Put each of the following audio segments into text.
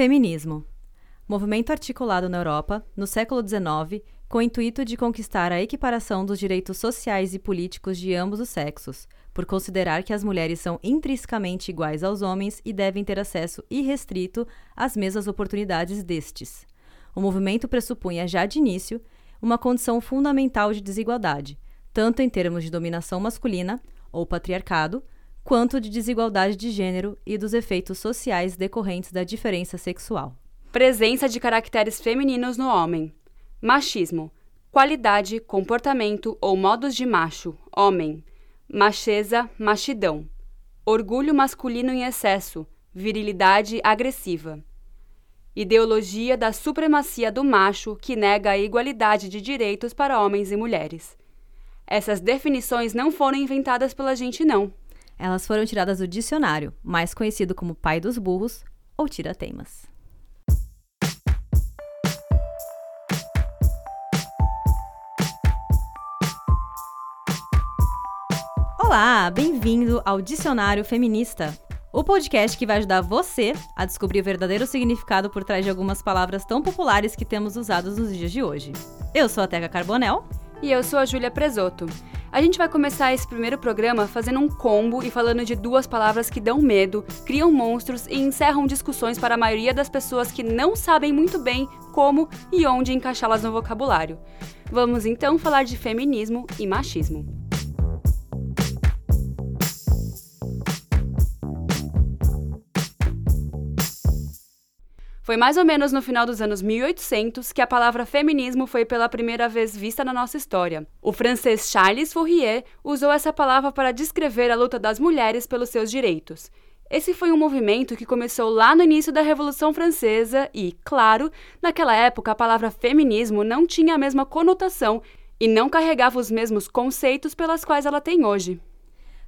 Feminismo. Movimento articulado na Europa, no século XIX, com o intuito de conquistar a equiparação dos direitos sociais e políticos de ambos os sexos, por considerar que as mulheres são intrinsecamente iguais aos homens e devem ter acesso irrestrito às mesmas oportunidades destes. O movimento pressupunha já de início uma condição fundamental de desigualdade, tanto em termos de dominação masculina, ou patriarcado, quanto de desigualdade de gênero e dos efeitos sociais decorrentes da diferença sexual. Presença de caracteres femininos no homem. Machismo. Qualidade, comportamento ou modos de macho, homem. Macheza, machidão. Orgulho masculino em excesso, virilidade agressiva. Ideologia da supremacia do macho que nega a igualdade de direitos para homens e mulheres. Essas definições não foram inventadas pela gente, não. Elas foram tiradas do dicionário, mais conhecido como pai dos burros ou tira-teimas. Olá, bem-vindo ao Dicionário Feminista, o podcast que vai ajudar você a descobrir o verdadeiro significado por trás de algumas palavras tão populares que temos usadas nos dias de hoje. Eu sou a Teca Carbonel. E eu sou a Júlia Presoto. A gente vai começar esse primeiro programa fazendo um combo e falando de duas palavras que dão medo, criam monstros e encerram discussões para a maioria das pessoas que não sabem muito bem como e onde encaixá-las no vocabulário. Vamos então falar de feminismo e machismo. Foi mais ou menos no final dos anos 1800 que a palavra feminismo foi pela primeira vez vista na nossa história. O francês Charles Fourier usou essa palavra para descrever a luta das mulheres pelos seus direitos. Esse foi um movimento que começou lá no início da Revolução Francesa e, claro, naquela época a palavra feminismo não tinha a mesma conotação e não carregava os mesmos conceitos pelas quais ela tem hoje.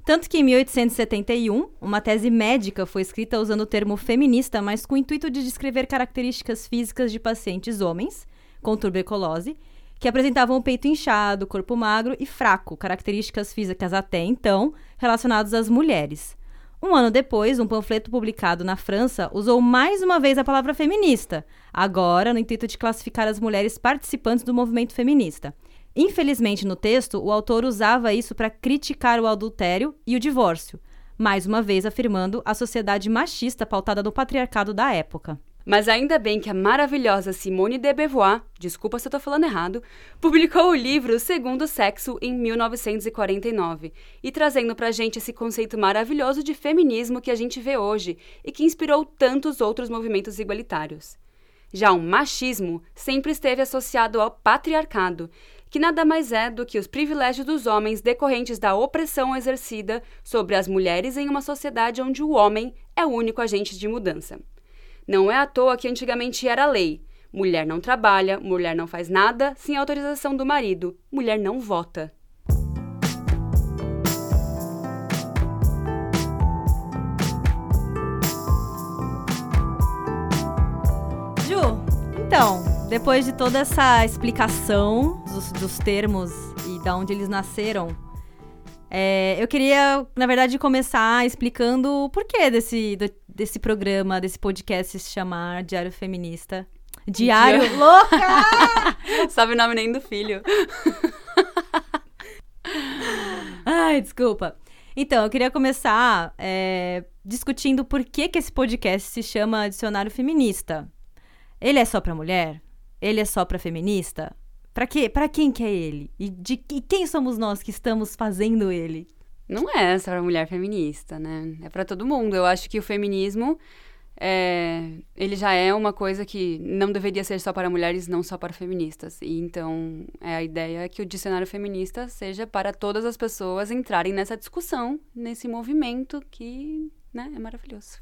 Tanto que em 1871, uma tese médica foi escrita usando o termo feminista, mas com o intuito de descrever características físicas de pacientes homens com tuberculose, que apresentavam o peito inchado, corpo magro e fraco, características físicas até então relacionadas às mulheres. Um ano depois, um panfleto publicado na França usou mais uma vez a palavra feminista, agora no intuito de classificar as mulheres participantes do movimento feminista. Infelizmente, no texto, o autor usava isso para criticar o adultério e o divórcio, mais uma vez afirmando a sociedade machista pautada no patriarcado da época. Mas ainda bem que a maravilhosa Simone de Beauvoir, desculpa se eu tô falando errado, publicou o livro Segundo Sexo em 1949 e trazendo pra gente esse conceito maravilhoso de feminismo que a gente vê hoje e que inspirou tantos outros movimentos igualitários. Já o machismo sempre esteve associado ao patriarcado que nada mais é do que os privilégios dos homens decorrentes da opressão exercida sobre as mulheres em uma sociedade onde o homem é o único agente de mudança. Não é à toa que antigamente era lei: mulher não trabalha, mulher não faz nada sem autorização do marido, mulher não vota. Ju, então, depois de toda essa explicação dos, dos termos e de onde eles nasceram, é, eu queria, na verdade, começar explicando o porquê desse, do, desse programa, desse podcast se chamar Diário Feminista. Diário Dia... louca! Sabe o nome nem do filho. Ai, desculpa. Então, eu queria começar é, discutindo por que, que esse podcast se chama Dicionário Feminista. Ele é só pra mulher? Ele é só para feminista? Para quê? Para quem que é ele? E de e quem somos nós que estamos fazendo ele? Não é só pra mulher feminista, né? É para todo mundo. Eu acho que o feminismo é, ele já é uma coisa que não deveria ser só para mulheres, não só para feministas. E então é a ideia que o dicionário feminista seja para todas as pessoas entrarem nessa discussão, nesse movimento que né, é maravilhoso.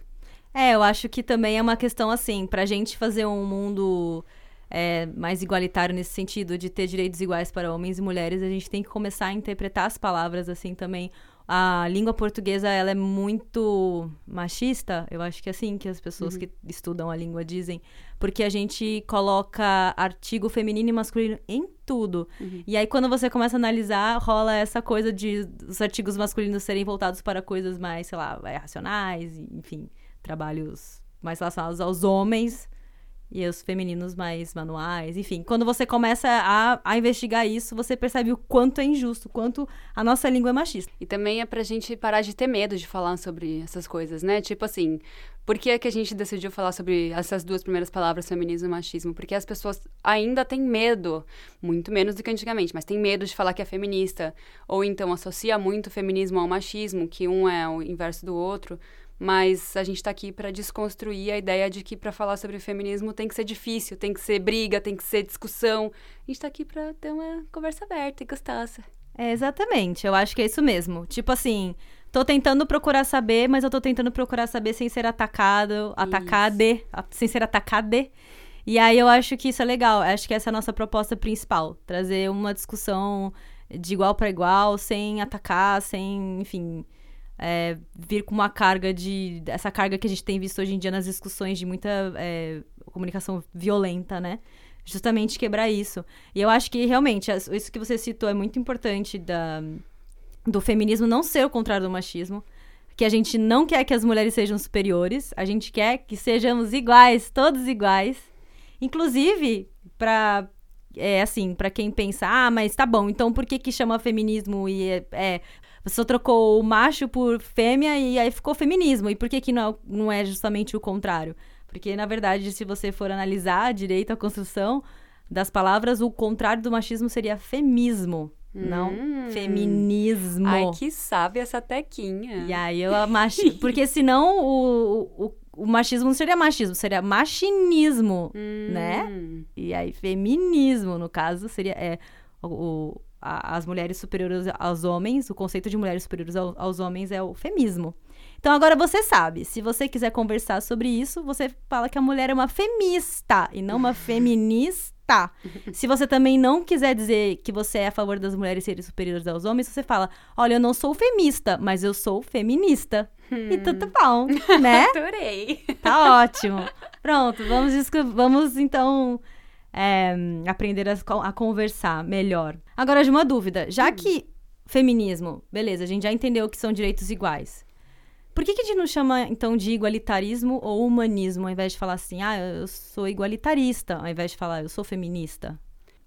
É, eu acho que também é uma questão assim, pra gente fazer um mundo é, mais igualitário nesse sentido de ter direitos iguais para homens e mulheres, a gente tem que começar a interpretar as palavras assim também. A língua portuguesa ela é muito machista, eu acho que é assim que as pessoas uhum. que estudam a língua dizem, porque a gente coloca artigo feminino e masculino em tudo. Uhum. E aí quando você começa a analisar, rola essa coisa de os artigos masculinos serem voltados para coisas mais, sei lá, racionais, enfim, trabalhos mais relacionados aos homens e os femininos mais manuais, enfim. Quando você começa a, a investigar isso, você percebe o quanto é injusto, o quanto a nossa língua é machista. E também é pra gente parar de ter medo de falar sobre essas coisas, né? Tipo assim, por que, é que a gente decidiu falar sobre essas duas primeiras palavras, feminismo e machismo? Porque as pessoas ainda têm medo, muito menos do que antigamente, mas têm medo de falar que é feminista, ou então associa muito o feminismo ao machismo, que um é o inverso do outro. Mas a gente está aqui para desconstruir a ideia de que para falar sobre feminismo tem que ser difícil, tem que ser briga, tem que ser discussão. A gente está aqui para ter uma conversa aberta e gostosa. É, exatamente, eu acho que é isso mesmo. Tipo assim, tô tentando procurar saber, mas eu tô tentando procurar saber sem ser atacado, atacade, sem ser atacade. E aí eu acho que isso é legal. Acho que essa é a nossa proposta principal, trazer uma discussão de igual para igual, sem atacar, sem, enfim, é, vir com uma carga de. essa carga que a gente tem visto hoje em dia nas discussões de muita é, comunicação violenta, né? Justamente quebrar isso. E eu acho que realmente, isso que você citou é muito importante da, do feminismo não ser o contrário do machismo. Que a gente não quer que as mulheres sejam superiores, a gente quer que sejamos iguais, todos iguais. Inclusive, para é assim, para quem pensa, ah, mas tá bom, então por que que chama feminismo e é, é você só trocou o macho por fêmea e aí ficou feminismo. E por que, que não, não é justamente o contrário? Porque, na verdade, se você for analisar direito à construção das palavras, o contrário do machismo seria femismo. Hum. Não feminismo. Ai, que sabe essa tequinha. E aí eu machi... Porque senão o, o, o, machismo não seria machismo, seria machinismo, hum. né? E aí feminismo, no caso, seria é, o, a, as mulheres superiores aos homens, o conceito de mulheres superiores ao, aos homens é o femismo. Então agora você sabe, se você quiser conversar sobre isso, você fala que a mulher é uma femista e não uma feminista. Se você também não quiser dizer que você é a favor das mulheres serem superiores aos homens, você fala: olha, eu não sou femista, mas eu sou feminista. Hum. E tudo bom, né? Adorei. Tá ótimo. Pronto, vamos, vamos então é, aprender a, a, conversar melhor. Agora, de uma dúvida. Já hum. que feminismo, beleza, a gente já entendeu que são direitos iguais. Por que, que a gente não chama, então, de igualitarismo ou humanismo, ao invés de falar assim, ah, eu sou igualitarista, ao invés de falar, eu sou feminista?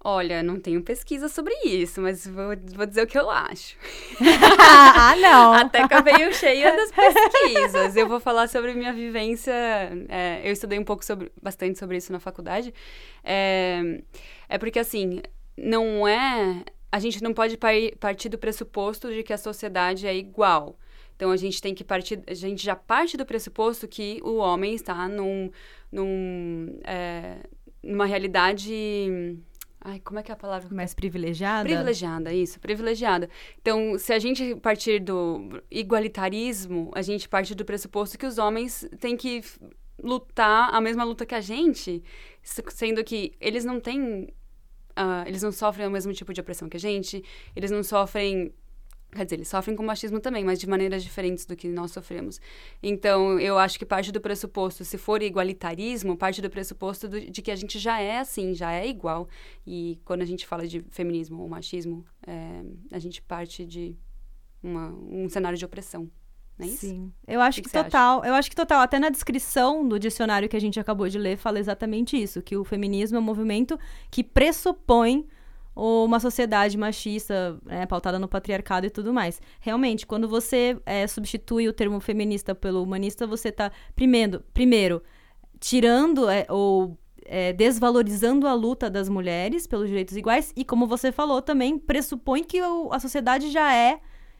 Olha, não tenho pesquisa sobre isso, mas vou, vou dizer o que eu acho. ah, não! Até que eu venho cheia das pesquisas. Eu vou falar sobre minha vivência. É, eu estudei um pouco sobre, bastante sobre isso na faculdade. É, é porque, assim, não é. A gente não pode partir do pressuposto de que a sociedade é igual. Então a gente tem que partir, a gente já parte do pressuposto que o homem está num, num é, numa realidade Ai, como é que é a palavra? Mais privilegiada? Privilegiada, isso, privilegiada. Então, se a gente partir do igualitarismo, a gente parte do pressuposto que os homens têm que lutar a mesma luta que a gente, sendo que eles não têm. Uh, eles não sofrem o mesmo tipo de opressão que a gente, eles não sofrem Quer dizer, eles sofrem com machismo também, mas de maneiras diferentes do que nós sofremos. Então, eu acho que parte do pressuposto, se for igualitarismo, parte do pressuposto do, de que a gente já é assim, já é igual. E quando a gente fala de feminismo ou machismo, é, a gente parte de uma, um cenário de opressão. Não é isso? Sim. Eu acho que, que, que total. Acha? Eu acho que total. Até na descrição do dicionário que a gente acabou de ler, fala exatamente isso: que o feminismo é um movimento que pressupõe uma sociedade machista, né, pautada no patriarcado e tudo mais. Realmente, quando você é, substitui o termo feminista pelo humanista, você está primeiro, primeiro tirando é, ou é, desvalorizando a luta das mulheres pelos direitos iguais e, como você falou, também pressupõe que o, a sociedade já é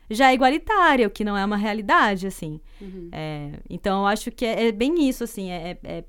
já é igualitária, o que não é uma realidade, assim. Uhum. É, então, eu acho que é, é bem isso, assim, é, é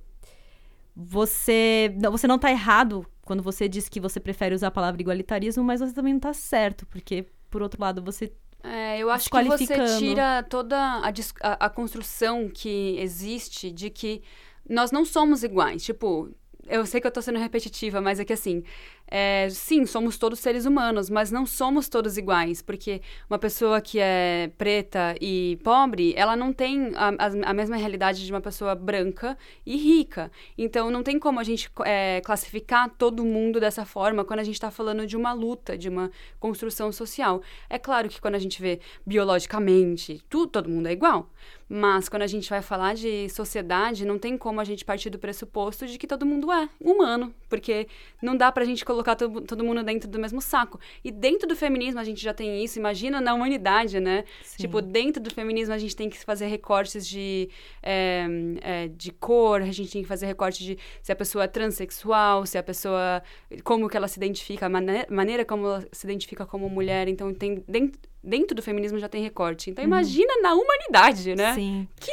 você, você não está errado quando você diz que você prefere usar a palavra igualitarismo, mas você também não está certo, porque, por outro lado, você. É, eu acho que você tira toda a, a, a construção que existe de que nós não somos iguais. Tipo, eu sei que eu tô sendo repetitiva, mas é que assim, é, sim, somos todos seres humanos, mas não somos todos iguais, porque uma pessoa que é preta e pobre, ela não tem a, a, a mesma realidade de uma pessoa branca e rica. Então, não tem como a gente é, classificar todo mundo dessa forma quando a gente está falando de uma luta, de uma construção social. É claro que quando a gente vê biologicamente, tudo, todo mundo é igual. Mas quando a gente vai falar de sociedade, não tem como a gente partir do pressuposto de que todo mundo é humano, porque não dá pra gente colocar todo, todo mundo dentro do mesmo saco. E dentro do feminismo a gente já tem isso, imagina na humanidade, né? Sim. Tipo, dentro do feminismo a gente tem que fazer recortes de, é, é, de cor, a gente tem que fazer recorte de se a pessoa é transexual, se a pessoa. como que ela se identifica, a maneira, maneira como ela se identifica como mulher. Então, tem dentro dentro do feminismo já tem recorte. Então, uhum. imagina na humanidade, né? Sim. Que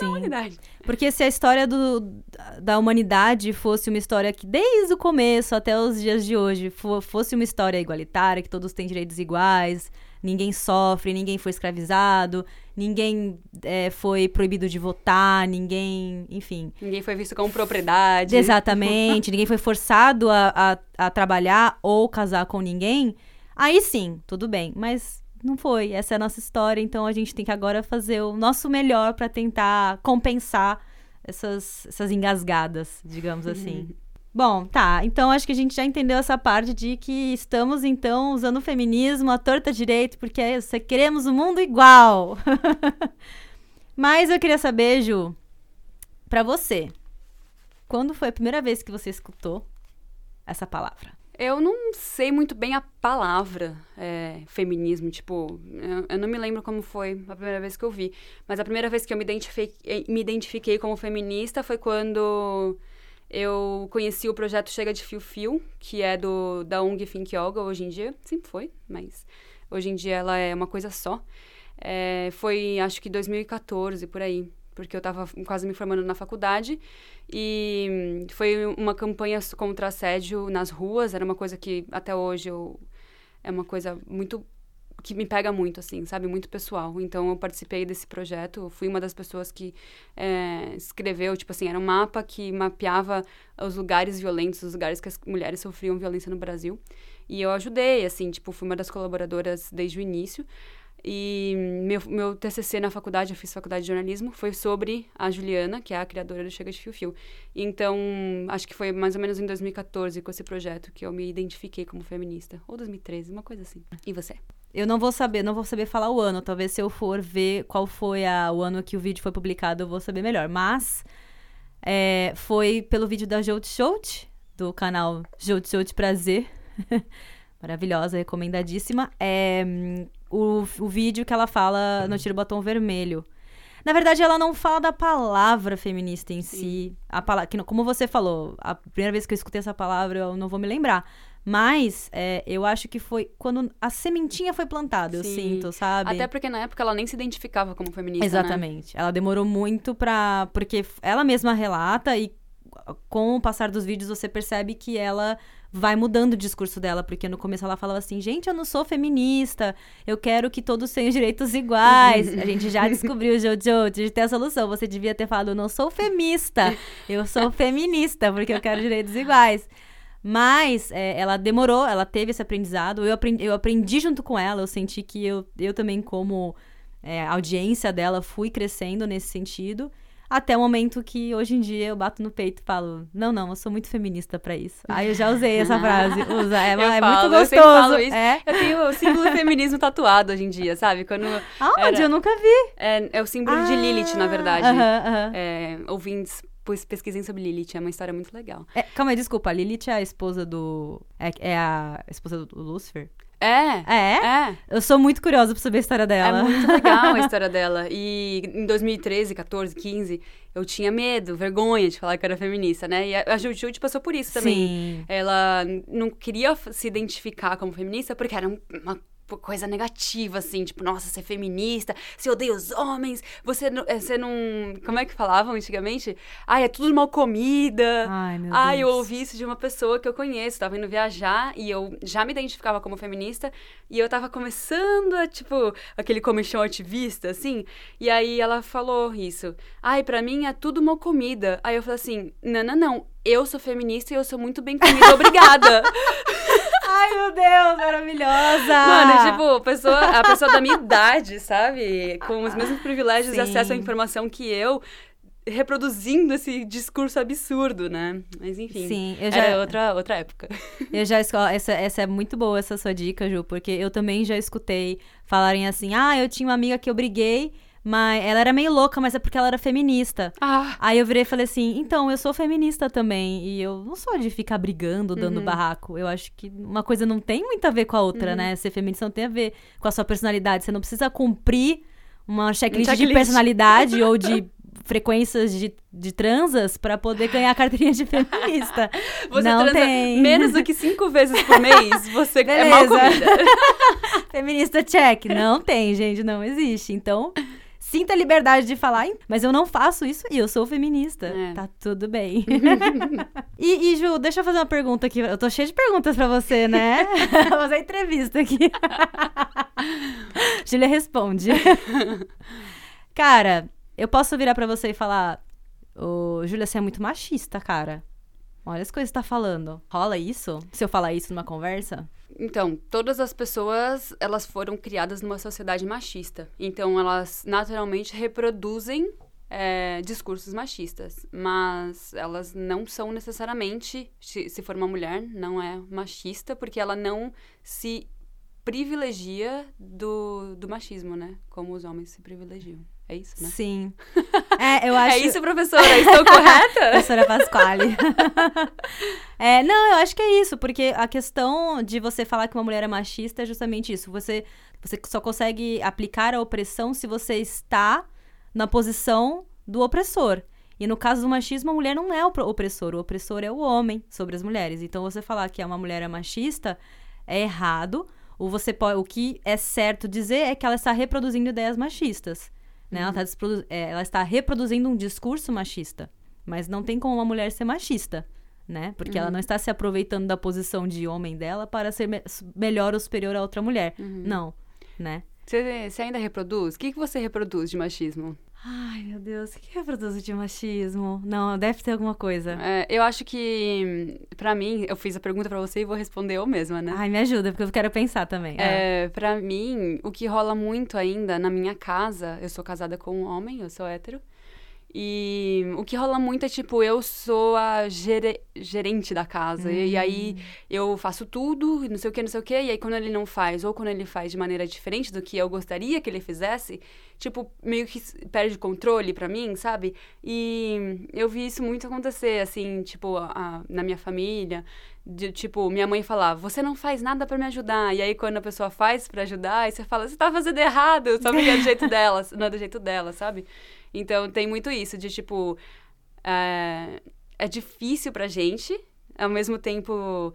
na humanidade. Porque se a história do, da humanidade fosse uma história que, desde o começo até os dias de hoje, fosse uma história igualitária, que todos têm direitos iguais, ninguém sofre, ninguém foi escravizado, ninguém é, foi proibido de votar, ninguém, enfim. Ninguém foi visto como propriedade. Exatamente, ninguém foi forçado a, a, a trabalhar ou casar com ninguém. Aí sim, tudo bem. Mas não foi. Essa é a nossa história, então a gente tem que agora fazer o nosso melhor para tentar compensar essas, essas engasgadas, digamos assim. Bom, tá. Então acho que a gente já entendeu essa parte de que estamos, então, usando o feminismo, a torta direito, porque é isso, queremos o um mundo igual. Mas eu queria saber, Ju, pra você, quando foi a primeira vez que você escutou essa palavra? Eu não sei muito bem a palavra é, feminismo, tipo, eu, eu, não me lembro como foi a primeira vez que eu vi. Mas a primeira vez que eu me identifiquei, eh, me identifiquei como feminista foi quando eu conheci o projeto Chega de Fio Fio, que é do, da ONG Think Yoga hoje em dia. Sempre foi, mas hoje em dia ela é uma coisa só. É, foi, acho que 2014, por aí porque eu estava quase me formando na faculdade e foi uma campanha contra assédio nas ruas, era uma coisa que até hoje eu é uma coisa muito que me pega muito, assim, sabe? Muito pessoal. Então, eu participei desse projeto, fui uma das pessoas que é, escreveu, tipo assim, era um mapa que mapeava os lugares violentos, os lugares que as mulheres sofriam violência no Brasil. E eu ajudei, assim, tipo, fui uma das colaboradoras desde o início. E meu, meu TCC na faculdade, eu fiz faculdade de jornalismo, foi sobre a Juliana, que é a criadora do Chega de Fio Fio. Então, acho que foi mais ou menos em 2014 com esse projeto que eu me identifiquei como feminista. Ou 2013, uma coisa assim. E você? Eu não vou saber, não vou saber falar o ano. Talvez se eu for ver qual foi a, o ano que o vídeo foi publicado, eu vou saber melhor. Mas é, foi pelo vídeo da Jout Shout, do canal Jout Shout Prazer. Maravilhosa, recomendadíssima. É o, o vídeo que ela fala no Tiro Batom Vermelho. Na verdade, ela não fala da palavra feminista em Sim. si. A palavra, que, como você falou, a primeira vez que eu escutei essa palavra, eu não vou me lembrar. Mas é, eu acho que foi quando a sementinha foi plantada, eu sinto, sabe? Até porque na época ela nem se identificava como feminista. Né? Exatamente. Né? Ela demorou muito pra. Porque ela mesma relata e com o passar dos vídeos você percebe que ela vai mudando o discurso dela, porque no começo ela falava assim: gente, eu não sou feminista, eu quero que todos tenham direitos iguais. a gente já descobriu, Jojo, de ter a solução. Você devia ter falado: eu não sou femista, eu sou feminista, porque eu quero direitos iguais. Mas é, ela demorou, ela teve esse aprendizado. Eu aprendi, eu aprendi junto com ela, eu senti que eu, eu também, como é, audiência dela, fui crescendo nesse sentido. Até o momento que hoje em dia eu bato no peito e falo: Não, não, eu sou muito feminista para isso. Aí eu já usei essa frase. Usa, é, é falo, muito gostoso. Eu falo isso. É? Eu tenho o símbolo do feminismo tatuado hoje em dia, sabe? Quando Aonde? Era... Eu nunca vi. É, é o símbolo ah, de Lilith, na verdade. Uh -huh, uh -huh. É, ouvintes pois pesquisem sobre Lilith, é uma história muito legal. É, calma aí, desculpa, a Lilith é a esposa do. É, é a esposa do Lúcifer? É. É? É. Eu sou muito curiosa pra saber a história dela. É muito legal a história dela. E em 2013, 14, 15, eu tinha medo, vergonha de falar que era feminista, né? E a Jujude passou por isso também. Sim. Ela não queria se identificar como feminista porque era uma tipo, coisa negativa, assim, tipo, nossa, você é feminista, você odeia os homens, você não. eh, Você não como é que falavam antigamente? Ai, é tudo mal comida. Ai, meu Ai, eu Deus. ouvi isso de uma pessoa que eu conheço, tava indo viajar e eu já me identificava como feminista e eu tava começando a, tipo, aquele comichão ativista, assim. E aí ela falou isso. Ai, pra mim é tudo mal comida. Aí eu falei assim: não, não, não. Eu sou feminista e eu sou muito bem comida, obrigada. Ai, meu Deus, maravilhosa! Mano, tipo, a pessoa, a pessoa da minha idade, sabe? Com os mesmos privilégios e Sim. acesso à informação que eu, reproduzindo esse discurso absurdo, né? Mas enfim. Sim, eu já, Era outra, outra época. eu já esco- essa, essa é muito boa, essa sua dica, Ju, porque eu também já escutei falarem assim: ah, eu tinha uma amiga que eu briguei, mas ela era meio louca, mas é porque ela era feminista. Ah, Aí eu virei e falei assim: então, eu sou feminista também. E eu não sou de ficar brigando, dando Uhum. barraco. Eu acho que uma coisa não tem muito a ver com a outra, Uhum. né? Ser feminista não tem a ver com a sua personalidade. Você não precisa cumprir uma checklist, de checklist. personalidade ou de frequências de, de transas pra poder ganhar a carteirinha de feminista. você não transa tem. menos do que cinco vezes por mês, você é mal Beleza. comida. Feminista check. Não tem, gente, não existe. Então, sinta a liberdade de falar, "Hein, mas eu não faço isso e eu sou feminista. É. Tá tudo bem. e, e, Ju, deixa eu fazer uma pergunta aqui. Eu tô cheia de perguntas pra você, né? Vou fazer entrevista aqui. Júlia responde. cara, eu posso virar pra você e falar: Ô, Júlia, você é muito machista, cara. Olha as coisas que você tá falando. Rola isso? Se eu falar isso numa conversa? Então, todas as pessoas, elas foram criadas numa sociedade machista. Então, elas naturalmente reproduzem é, discursos machistas. Mas elas não são necessariamente, se for uma mulher, não é machista, porque ela não se privilegia do, do machismo, né? Como os homens se privilegiam. É isso, né? Sim. É, eu acho. É isso, professora? Estou correta? Professora Pasquale. é, não, eu acho que é isso, porque a questão de você falar que uma mulher é machista é justamente isso. Você, você só consegue aplicar a opressão se você está na posição do opressor. E no caso do machismo, a mulher não é o opressor, o opressor é o homem sobre as mulheres. Então, você falar que uma mulher é machista é errado. Ou você pode, o que é certo dizer é que ela está reproduzindo ideias machistas. Né? Ela, está desprodu- é, ela está reproduzindo um discurso machista. Mas não tem como uma mulher ser machista, né? Porque ela não está se aproveitando da posição de homem dela para ser me- melhor ou superior a outra mulher. Não, né? Você, você ainda reproduz? O que, que você reproduz de machismo? Ai, meu Deus, o que é produto de machismo? Não, deve ter alguma coisa. É, eu acho que, pra mim, eu fiz a pergunta pra você e vou responder eu mesma, né? Ai, me ajuda, porque eu quero pensar também. É. É, pra mim, o que rola muito ainda na minha casa, eu sou casada com um homem, eu sou hétero. E o que rola muito é tipo, eu sou a gere- gerente da casa. E, e aí eu faço tudo, não sei o que, não sei o que. E aí quando ele não faz, ou quando ele faz de maneira diferente do que eu gostaria que ele fizesse, tipo, meio que perde controle pra mim, sabe? E eu vi isso muito acontecer, assim, tipo, a- a- na minha família. De, tipo, minha mãe falar, você não faz nada pra me ajudar. E aí, quando a pessoa faz pra ajudar, aí você fala, você tá fazendo errado, só porque é do jeito dela, não é do jeito dela, sabe? Então, tem muito isso, de tipo, é, é difícil pra gente, ao mesmo tempo,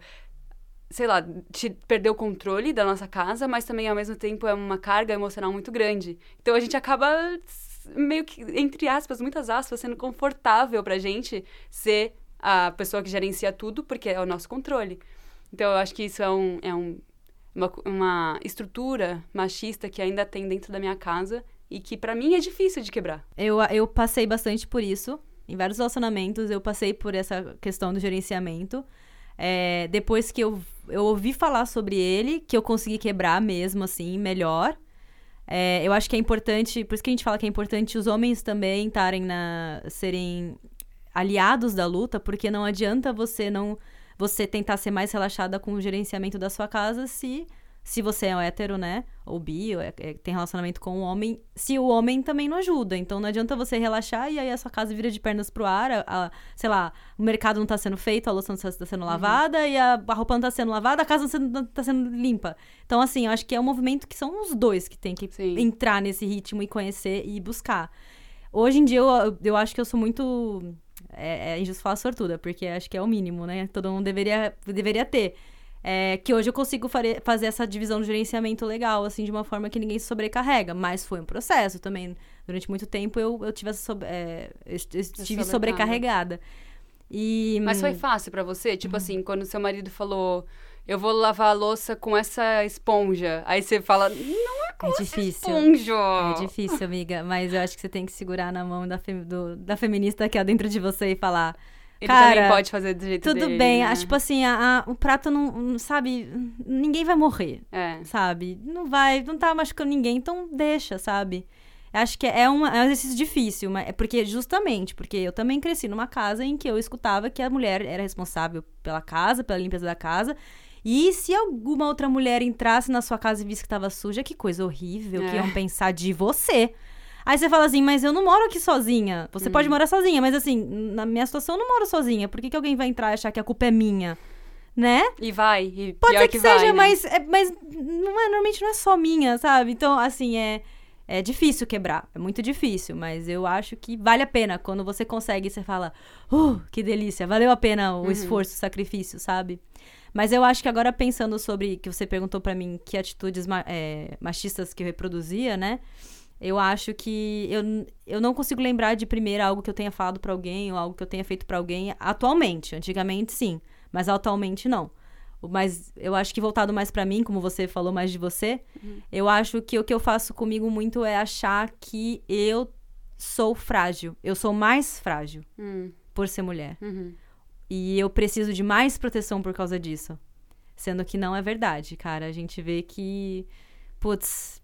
sei lá, te perder o controle da nossa casa, mas também, ao mesmo tempo, é uma carga emocional muito grande. Então, a gente acaba meio que, entre aspas, muitas aspas, sendo confortável pra gente ser a pessoa que gerencia tudo, porque é o nosso controle. Então, eu acho que isso é, um, é um, uma, uma estrutura machista que ainda tem dentro da minha casa e que, pra mim, é difícil de quebrar. Eu, eu passei bastante por isso. Em vários relacionamentos, eu passei por essa questão do gerenciamento. É, depois que eu, eu ouvi falar sobre ele, que eu consegui quebrar mesmo, assim, melhor. É, eu acho que é importante, por isso que a gente fala que é importante os homens também estarem na. serem aliados da luta, porque não adianta você não. você tentar ser mais relaxada com o gerenciamento da sua casa se. Se você é hétero, né? Ou bi, ou é- é- tem relacionamento com o homem, se o homem também não ajuda. Então não adianta você relaxar e aí a sua casa vira de pernas pro ar, a- a- sei lá, o mercado não tá sendo feito, a louça não tá tá sendo lavada e a, a roupa não tá sendo lavada, a casa não tá sendo limpa. Então, assim, eu acho que é um movimento que são os dois que tem que Sim. entrar nesse ritmo e conhecer e buscar. Hoje em dia, eu, eu acho que eu sou muito. É, é injusto falar sortuda, porque acho que é o mínimo, né? Todo mundo deveria, deveria ter. É, que hoje eu consigo fare- fazer essa divisão de gerenciamento legal, assim, de uma forma que ninguém se sobrecarrega. Mas foi um processo também. Durante muito tempo eu, eu tive essa é, eu est- eu estive sobrecarregada. E, Mas foi fácil pra você? Tipo assim, quando seu marido falou, eu vou lavar a louça com essa esponja. Aí você fala, não é com É difícil. esponja. É difícil, amiga, mas eu acho que você tem que segurar na mão da, fem- do- da feminista que é dentro de você e falar. Ele Cara, também pode fazer do jeito Tudo dele, bem, né? ah, tipo assim, a- a- o prato não, não- sabe, ninguém vai morrer, É. sabe? Não vai, não tá machucando ninguém, então deixa, sabe? Acho que é, uma, é um exercício difícil, mas é porque justamente porque eu também cresci numa casa em que eu escutava que a mulher era responsável pela casa, pela limpeza da casa. E se alguma outra mulher entrasse na sua casa e visse que tava suja, que coisa horrível que É. iam pensar de você. Aí você fala assim, mas eu não moro aqui sozinha. Você Hum. pode morar sozinha, mas assim, na minha situação eu não moro sozinha. Por que, que alguém vai entrar e achar que a culpa é minha? Né? E vai. E Pode ser que, vai, seja, né? mas, é, mas não é, normalmente não é só minha, sabe? Então, assim, é, é difícil quebrar. É muito difícil, mas eu acho que vale a pena. Quando você consegue, você fala, uh, que delícia, valeu a pena o Uhum. esforço, o sacrifício, sabe? Mas eu acho que agora pensando sobre que você perguntou pra mim que atitudes ma- é, machistas que eu reproduzia, né? Eu acho que eu, eu não consigo lembrar de primeira algo que eu tenha falado pra alguém ou algo que eu tenha feito pra alguém atualmente. Antigamente, sim, mas atualmente não. Mas eu acho que voltado mais pra mim, como você falou mais de você, eu acho que o que eu faço comigo muito é achar que eu sou frágil. Eu sou mais frágil Hum, por ser mulher. uhum. E eu preciso de mais proteção por causa disso. Sendo que não é verdade, cara. A gente vê que, putz,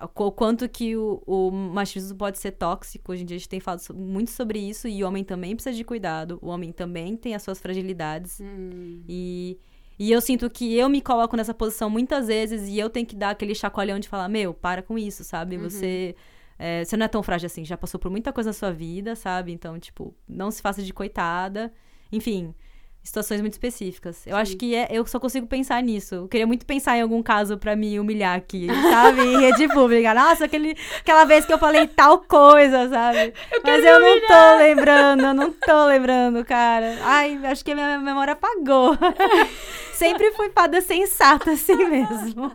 o quanto que o, o machismo pode ser tóxico. Hoje em dia a gente tem falado muito sobre isso. E o homem também precisa de cuidado. O homem também tem as suas fragilidades. Hum. E, e eu sinto que eu me coloco nessa posição muitas vezes e eu tenho que dar aquele chacoalhão de falar: Meu, para com isso, sabe? Você. é, você não é tão frágil assim, já passou por muita coisa na sua vida, sabe? Então, tipo, não se faça de coitada. Enfim, situações muito específicas. Eu acho que é, eu só consigo pensar nisso. Eu queria muito pensar em algum caso pra me humilhar aqui, sabe? Em rede pública. Nossa, aquele, aquela vez que eu falei tal coisa, sabe? Mas eu não tô lembrando, eu não tô lembrando, cara. Ai, acho que a minha memória apagou. Sempre fui fada sensata assim mesmo.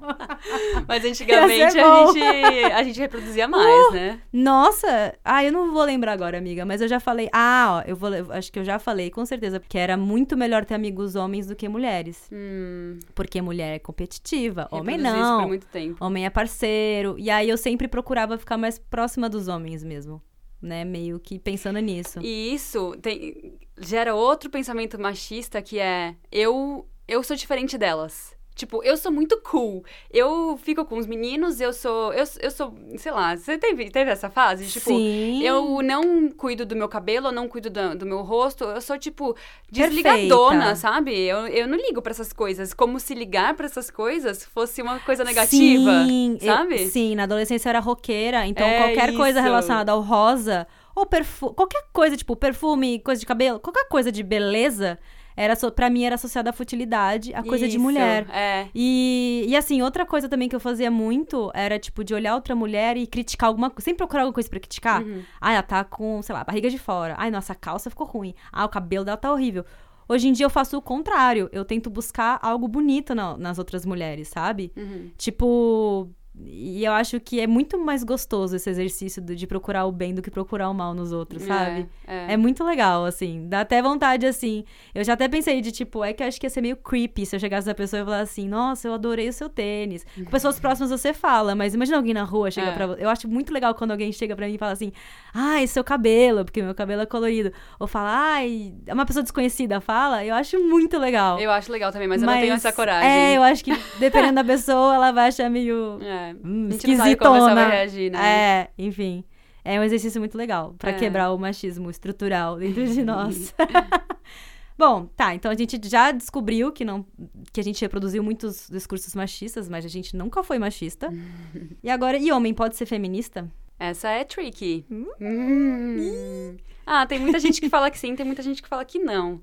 Mas antigamente a gente, a gente reproduzia mais, né? Nossa! Ah, eu não vou lembrar agora, amiga, mas eu já falei. Ah, ó, eu vou. eu Acho que eu já falei, com certeza, que era muito melhor ter amigos homens do que mulheres. Hum, Porque mulher é competitiva, homem reproduzi isso por não. muito tempo. Homem é parceiro. E aí eu sempre procurava ficar mais próxima dos homens mesmo. Né? Meio que pensando nisso. E isso tem- gera outro pensamento machista que é eu eu sou diferente delas. Tipo, eu sou muito cool. Eu fico com os meninos, eu sou. Eu, eu sou. Sei lá, você teve, teve essa fase? Tipo, Sim. eu não cuido do meu cabelo, eu não cuido do, do meu rosto. Eu sou, tipo, Perfeita. desligadona, sabe? Eu, eu não ligo pra essas coisas. Como se ligar pra essas coisas fosse uma coisa negativa. Sim, eu- sabe? sim, na adolescência eu era roqueira, então É qualquer coisa isso. relacionada ao rosa, ou perfume, qualquer coisa, tipo perfume, coisa de cabelo, qualquer coisa de beleza, era so, pra mim era associada à futilidade, a coisa de Isso, mulher. É. E, e assim, outra coisa também que eu fazia muito era, tipo, de olhar outra mulher e criticar alguma coisa. Sempre procurar alguma coisa pra criticar. Uhum. Ah, ela tá com, sei lá, barriga de fora. Ai, nossa, a calça ficou ruim. Ah, o cabelo dela tá horrível. Hoje em dia eu faço o contrário. Eu tento buscar algo bonito na- nas outras mulheres, sabe? Uhum. Tipo. E eu acho que é muito mais gostoso esse exercício de procurar o bem do que procurar o mal nos outros, sabe? É, é. É muito legal, assim. Dá até vontade, assim. Eu já até pensei de, tipo, é que eu acho que ia ser meio creepy se eu chegasse na pessoa e falar assim, nossa, eu adorei o seu tênis. Com pessoas próximas você fala, mas imagina alguém na rua chega É. pra você. Eu acho muito legal quando alguém chega pra mim e fala assim, ai, seu cabelo, porque meu cabelo é colorido. Ou fala, ai, é uma pessoa desconhecida fala. Eu acho muito legal. Eu acho legal também, mas, eu não tenho essa coragem. É, eu acho que dependendo da pessoa, ela vai achar meio É. hum, A gente não sabe como esquisitona. reagir, né? É, enfim. É um exercício muito legal pra É. quebrar o machismo estrutural dentro de nós. Bom, tá, então a gente já descobriu que não que a gente reproduziu muitos discursos machistas, mas a gente nunca foi machista. e agora, e homem pode ser feminista? Essa é tricky. Hum. Ah, tem muita gente que fala que sim, tem muita gente que fala que não.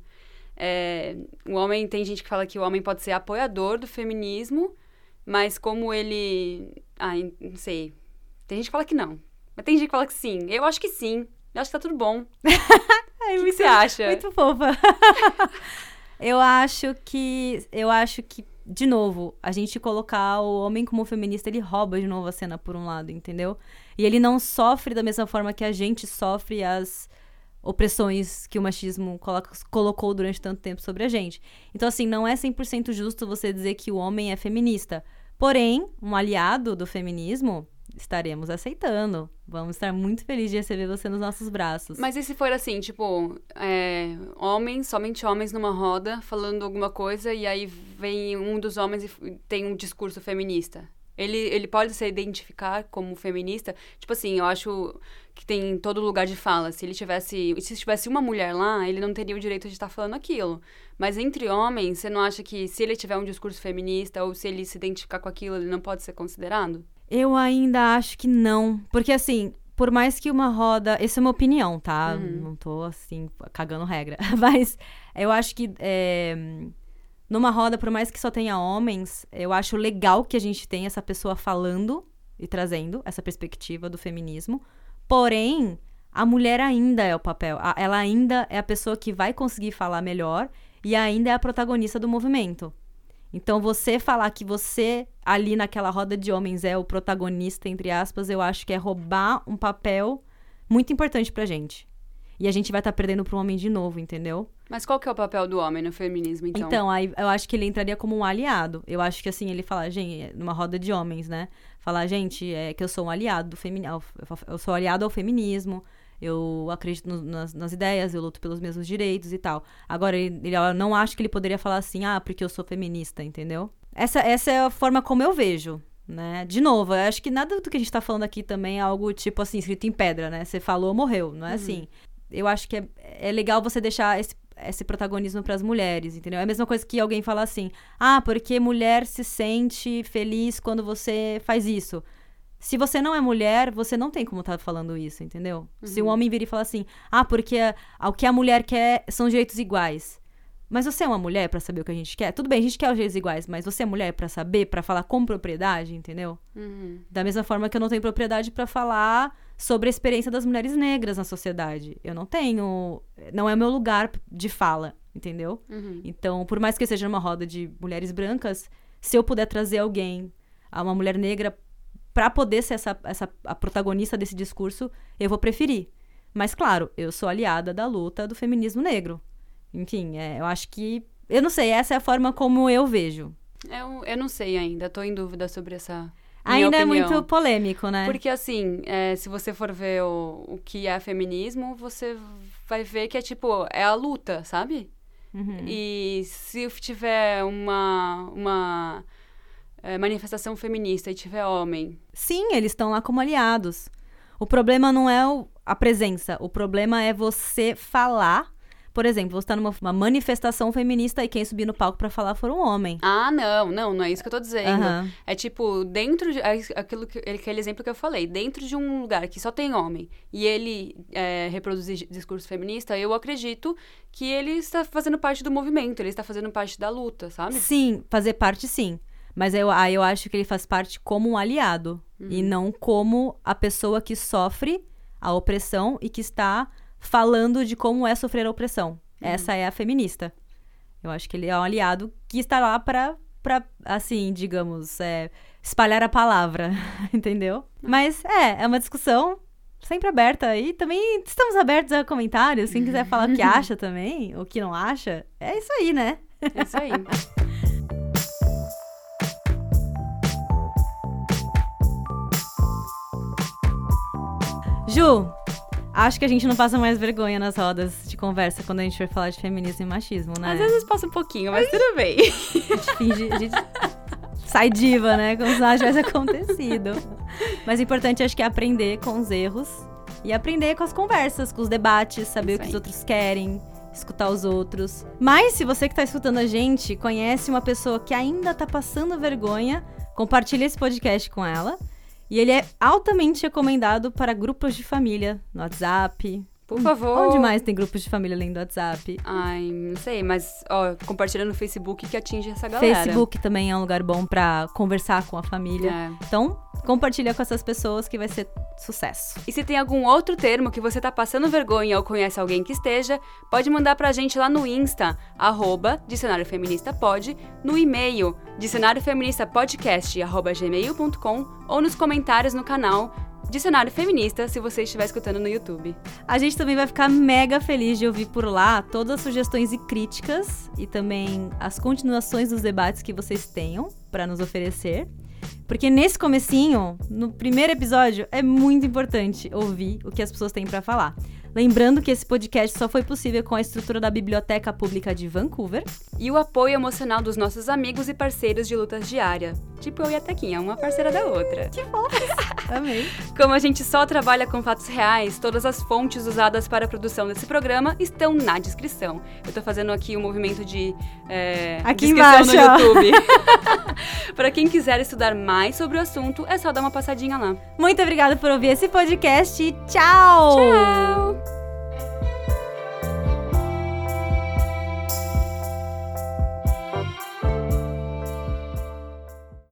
É, o homem, tem gente que fala que o homem pode ser apoiador do feminismo, mas como ele. Ah, não sei. Tem gente que fala que não. Mas tem gente que fala que sim. Eu acho que sim. Eu acho que tá tudo bom. Ai, O que você acha? Muito fofa. eu acho que eu acho que de novo, a gente colocar o homem como feminista, ele rouba de novo a cena por um lado, entendeu? E ele não sofre da mesma forma que a gente sofre as opressões que o machismo coloca, colocou durante tanto tempo sobre a gente. Então, assim, não é 100% justo você dizer que o homem é feminista. Porém, um aliado do feminismo, estaremos aceitando. Vamos estar muito felizes de receber você nos nossos braços. Mas e se for assim, tipo, é, homens, somente homens numa roda, falando alguma coisa, e aí vem um dos homens e tem um discurso feminista? Ele, ele pode se identificar como feminista? Tipo assim, eu acho que tem todo lugar de fala. Se ele tivesse. Se tivesse uma mulher lá, ele não teria o direito de estar falando aquilo. Mas entre homens, você não acha que se ele tiver um discurso feminista ou se ele se identificar com aquilo, ele não pode ser considerado? Eu ainda acho que não. Porque assim, por mais que uma roda. Essa é uma opinião, tá? Uhum. Não tô assim, cagando regra. Mas eu acho que. É, numa roda, por mais que só tenha homens, eu acho legal que a gente tenha essa pessoa falando e trazendo essa perspectiva do feminismo. Porém, a mulher ainda é o papel. a- Ela ainda é a pessoa que vai conseguir falar melhor e ainda é a protagonista do movimento. Então, você falar que você, ali naquela roda de homens, é o protagonista, entre aspas, eu acho que é roubar um papel muito importante pra gente. E a gente vai estar perdendo pro homem de novo, entendeu? Mas qual que é o papel do homem no feminismo, então? Então, aí eu acho que ele entraria como um aliado. Eu acho que assim, ele fala, gente, numa roda de homens, né? Falar, gente, é que eu sou um aliado do feminismo. Eu sou aliado ao feminismo. Eu acredito no- nas, nas ideias, eu luto pelos mesmos direitos e tal. Agora, ele, ele- eu não acho que ele poderia falar assim, ah, porque eu sou feminista, entendeu? Essa, essa é a forma como eu vejo, né? De novo, eu acho que nada do que a gente tá falando aqui também é algo, tipo assim, escrito em pedra, né? Você falou, morreu, não é assim. Eu acho que é, é legal você deixar esse, esse protagonismo para as mulheres, entendeu? É a mesma coisa que alguém falar assim: ah, porque mulher se sente feliz quando você faz isso. Se você não é mulher, você não tem como estar falando isso, entendeu? Se um homem vir e falar assim: ah, porque a- o que a mulher quer são direitos iguais. Mas você é uma mulher para saber o que a gente quer? Tudo bem, a gente quer os direitos iguais, mas você é mulher para saber, para falar com propriedade, entendeu? Uhum. Da mesma forma que eu não tenho propriedade para falar sobre a experiência das mulheres negras na sociedade. Eu não tenho. Não é o meu lugar de fala, entendeu? Uhum. Então, por mais que seja uma roda de mulheres brancas, se eu puder trazer alguém, a uma mulher negra, para poder ser essa, essa a protagonista desse discurso, eu vou preferir. Mas, claro, eu sou aliada da luta do feminismo negro. Enfim, é, eu acho que. Eu não sei, essa é a forma como eu vejo. Eu, eu não sei ainda, tô em dúvida sobre essa. Ainda é muito polêmico, né? Porque assim, é, se você for ver o, o que é feminismo, você vai ver que é tipo, é a luta, sabe? Uhum. E se tiver uma, uma é, manifestação feminista e tiver homem, Sim, eles estão lá como aliados. O problema não é o- a presença, o problema é você falar. Por exemplo, você está numa uma manifestação feminista e quem subir no palco para falar for um homem. ah, não, não, não é isso que eu tô dizendo. Aham. É tipo, dentro de. é Aquilo que, aquele exemplo que eu falei, dentro de um lugar que só tem homem e ele é, reproduzir discurso feminista, eu acredito que ele está fazendo parte do movimento, ele está fazendo parte da luta, sabe? Sim, fazer parte sim. Mas eu, aí eu acho que ele faz parte como um aliado e não como a pessoa que sofre a opressão e que está falando de como é sofrer a opressão. Essa é a feminista. Eu acho que ele é um aliado que está lá para, pra, assim, digamos, é, espalhar a palavra, entendeu? Mas é, é uma discussão sempre aberta e também estamos abertos a comentários. Quem quiser falar o que acha também, ou o que não acha, é isso aí, né? É isso aí. Ju, acho que a gente não passa mais vergonha nas rodas de conversa quando a gente for falar de feminismo e machismo, né? Às vezes passa um pouquinho, mas tudo bem. A gente finge, a gente sai diva, né? Como se nada tivesse acontecido. Mas o importante acho que é aprender com os erros e aprender com as conversas, com os debates, saber Isso o que aí. os outros querem, escutar os outros. Mas se você que tá escutando a gente conhece uma pessoa que ainda tá passando vergonha, compartilhe esse podcast com ela. E ele é altamente recomendado para grupos de família no WhatsApp. Por favor. Onde mais tem grupos de família além do WhatsApp? Ai, não sei, mas, ó, compartilha no Facebook que atinge essa galera. Facebook também é um lugar bom pra conversar com a família. É. Então, compartilha com essas pessoas que vai ser sucesso. E se tem algum outro termo que você tá passando vergonha ou conhece alguém que esteja, pode mandar pra gente lá no Insta, arroba Dicionário Feminista Pod, no e-mail dicionariofeministapodcast.gmail.com ou nos comentários no canal Dicionário Feminista, se você estiver escutando no YouTube. A gente também vai ficar mega feliz de ouvir por lá todas as sugestões e críticas e também as continuações dos debates que vocês tenham para nos oferecer. Porque nesse comecinho, no primeiro episódio, é muito importante ouvir o que as pessoas têm para falar. Lembrando que esse podcast só foi possível com a estrutura da Biblioteca Pública de Vancouver e o apoio emocional dos nossos amigos e parceiros de lutas diária. Tipo eu e a Tequinha, uma parceira da outra. Que fofos! Amei. Como a gente só trabalha com fatos reais, todas as fontes usadas para a produção desse programa estão na descrição. Eu tô fazendo aqui o um movimento de é, aqui embaixo no YouTube. para quem quiser estudar mais sobre o assunto, é só dar uma passadinha lá. Muito obrigada por ouvir esse podcast e tchau! Tchau!